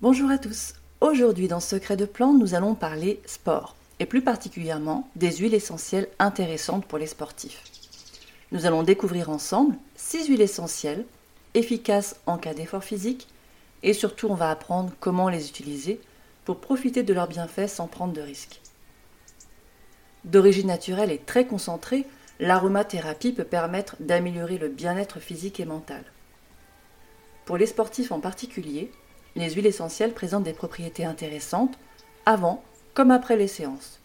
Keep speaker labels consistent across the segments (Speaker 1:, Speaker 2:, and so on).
Speaker 1: Bonjour à tous. Aujourd'hui dans Secret de plantes, nous allons parler sport et plus particulièrement des huiles essentielles intéressantes pour les sportifs. Nous allons découvrir ensemble six huiles essentielles efficaces en cas d'effort physique et surtout on va apprendre comment les utiliser pour profiter de leurs bienfaits sans prendre de risques. D'origine naturelle et très concentrée, l'aromathérapie peut permettre d'améliorer le bien-être physique et mental. Pour les sportifs en particulier, les huiles essentielles présentent des propriétés intéressantes avant comme après les séances.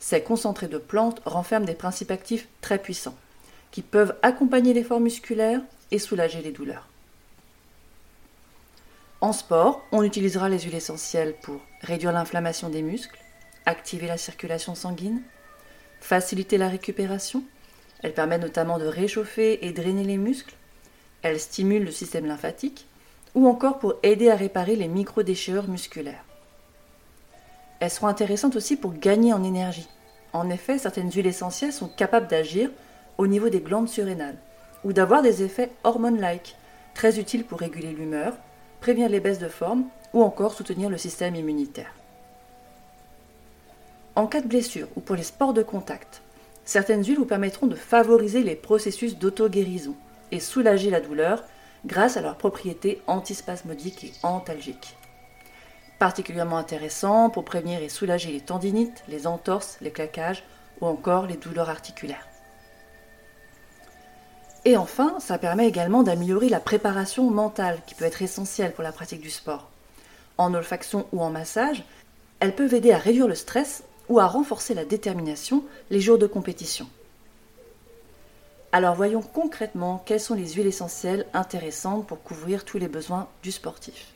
Speaker 1: Ces concentrés de plantes renferment des principes actifs très puissants qui peuvent accompagner l'effort musculaire et soulager les douleurs. En sport, on utilisera les huiles essentielles pour réduire l'inflammation des muscles, activer la circulation sanguine, faciliter la récupération. Elles permettent notamment de réchauffer et drainer les muscles. Elles stimulent le système lymphatique ou encore pour aider à réparer les micro-déchirures musculaires. Elles seront intéressantes aussi pour gagner en énergie. En effet, certaines huiles essentielles sont capables d'agir au niveau des glandes surrénales ou d'avoir des effets hormones-like, très utiles pour réguler l'humeur, prévenir les baisses de forme ou encore soutenir le système immunitaire. En cas de blessure ou pour les sports de contact, certaines huiles vous permettront de favoriser les processus d'auto-guérison et soulager la douleur grâce à leurs propriétés antispasmodiques et antalgiques. Particulièrement intéressant pour prévenir et soulager les tendinites, les entorses, les claquages ou encore les douleurs articulaires. Et enfin, ça permet également d'améliorer la préparation mentale qui peut être essentielle pour la pratique du sport. En olfaction ou en massage, elles peuvent aider à réduire le stress ou à renforcer la détermination les jours de compétition. Alors voyons concrètement quelles sont les huiles essentielles intéressantes pour couvrir tous les besoins du sportif.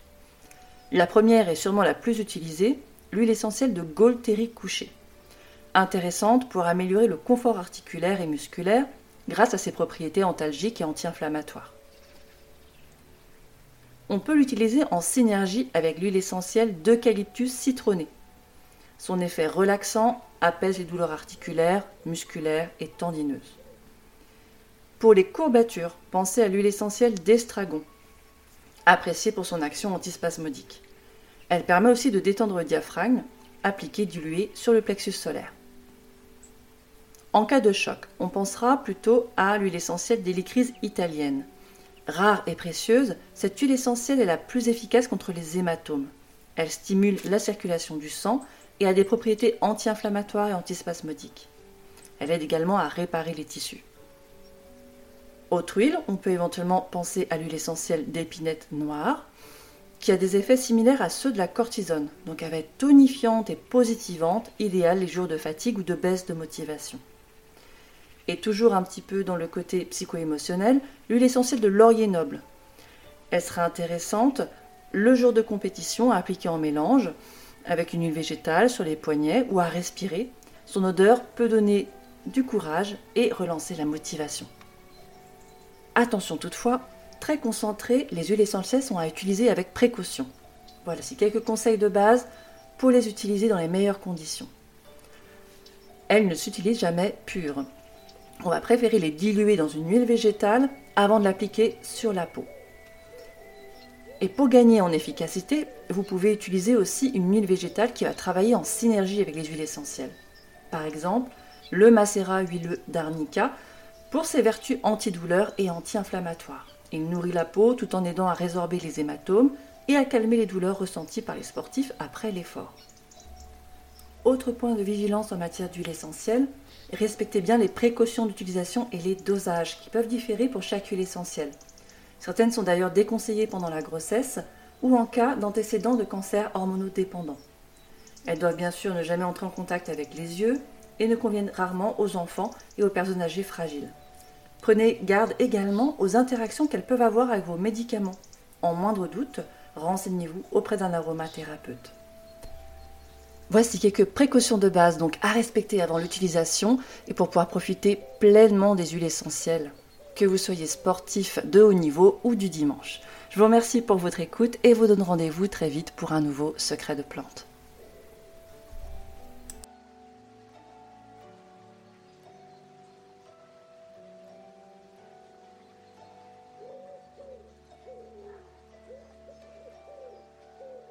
Speaker 1: La première est sûrement la plus utilisée, l'huile essentielle de Golteri couché. Intéressante pour améliorer le confort articulaire et musculaire grâce à ses propriétés antalgiques et anti-inflammatoires. On peut l'utiliser en synergie avec l'huile essentielle d'eucalyptus citronné. Son effet relaxant apaise les douleurs articulaires, musculaires et tendineuses. Pour les courbatures, pensez à l'huile essentielle d'estragon, appréciée pour son action antispasmodique. Elle permet aussi de détendre le diaphragme, appliqué dilué sur le plexus solaire. En cas de choc, on pensera plutôt à l'huile essentielle d'hélicryse italienne. Rare et précieuse, cette huile essentielle est la plus efficace contre les hématomes. Elle stimule la circulation du sang et a des propriétés anti-inflammatoires et antispasmodiques. Elle aide également à réparer les tissus. Autre huile, on peut éventuellement penser à l'huile essentielle d'épinette noire, qui a des effets similaires à ceux de la cortisone, donc elle va tonifiante et positivante, idéale les jours de fatigue ou de baisse de motivation. Et toujours un petit peu dans le côté psycho-émotionnel, l'huile essentielle de laurier noble. Elle sera intéressante le jour de compétition à appliquer en mélange avec une huile végétale sur les poignets ou à respirer. Son odeur peut donner du courage et relancer la motivation. Attention toutefois, très concentrées, les huiles essentielles sont à utiliser avec précaution. Voilà, c'est quelques conseils de base pour les utiliser dans les meilleures conditions. Elles ne s'utilisent jamais pures. On va préférer les diluer dans une huile végétale avant de l'appliquer sur la peau. Et pour gagner en efficacité, vous pouvez utiliser aussi une huile végétale qui va travailler en synergie avec les huiles essentielles. Par exemple, le macérat huileux d'arnica pour ses vertus antidouleurs et anti-inflammatoires. Il nourrit la peau tout en aidant à résorber les hématomes et à calmer les douleurs ressenties par les sportifs après l'effort. Autre point de vigilance en matière d'huile essentielle, respectez bien les précautions d'utilisation et les dosages qui peuvent différer pour chaque huile essentielle. Certaines sont d'ailleurs déconseillées pendant la grossesse ou en cas d'antécédent de cancer hormonodépendant. Elles doivent bien sûr ne jamais entrer en contact avec les yeux, et ne conviennent rarement aux enfants et aux personnes âgées fragiles. Prenez garde également aux interactions qu'elles peuvent avoir avec vos médicaments. En moindre doute, renseignez-vous auprès d'un aromathérapeute. Voici quelques précautions de base donc à respecter avant l'utilisation et pour pouvoir profiter pleinement des huiles essentielles, que vous soyez sportif de haut niveau ou du dimanche. Je vous remercie pour votre écoute et vous donne rendez-vous très vite pour un nouveau secret de plantes.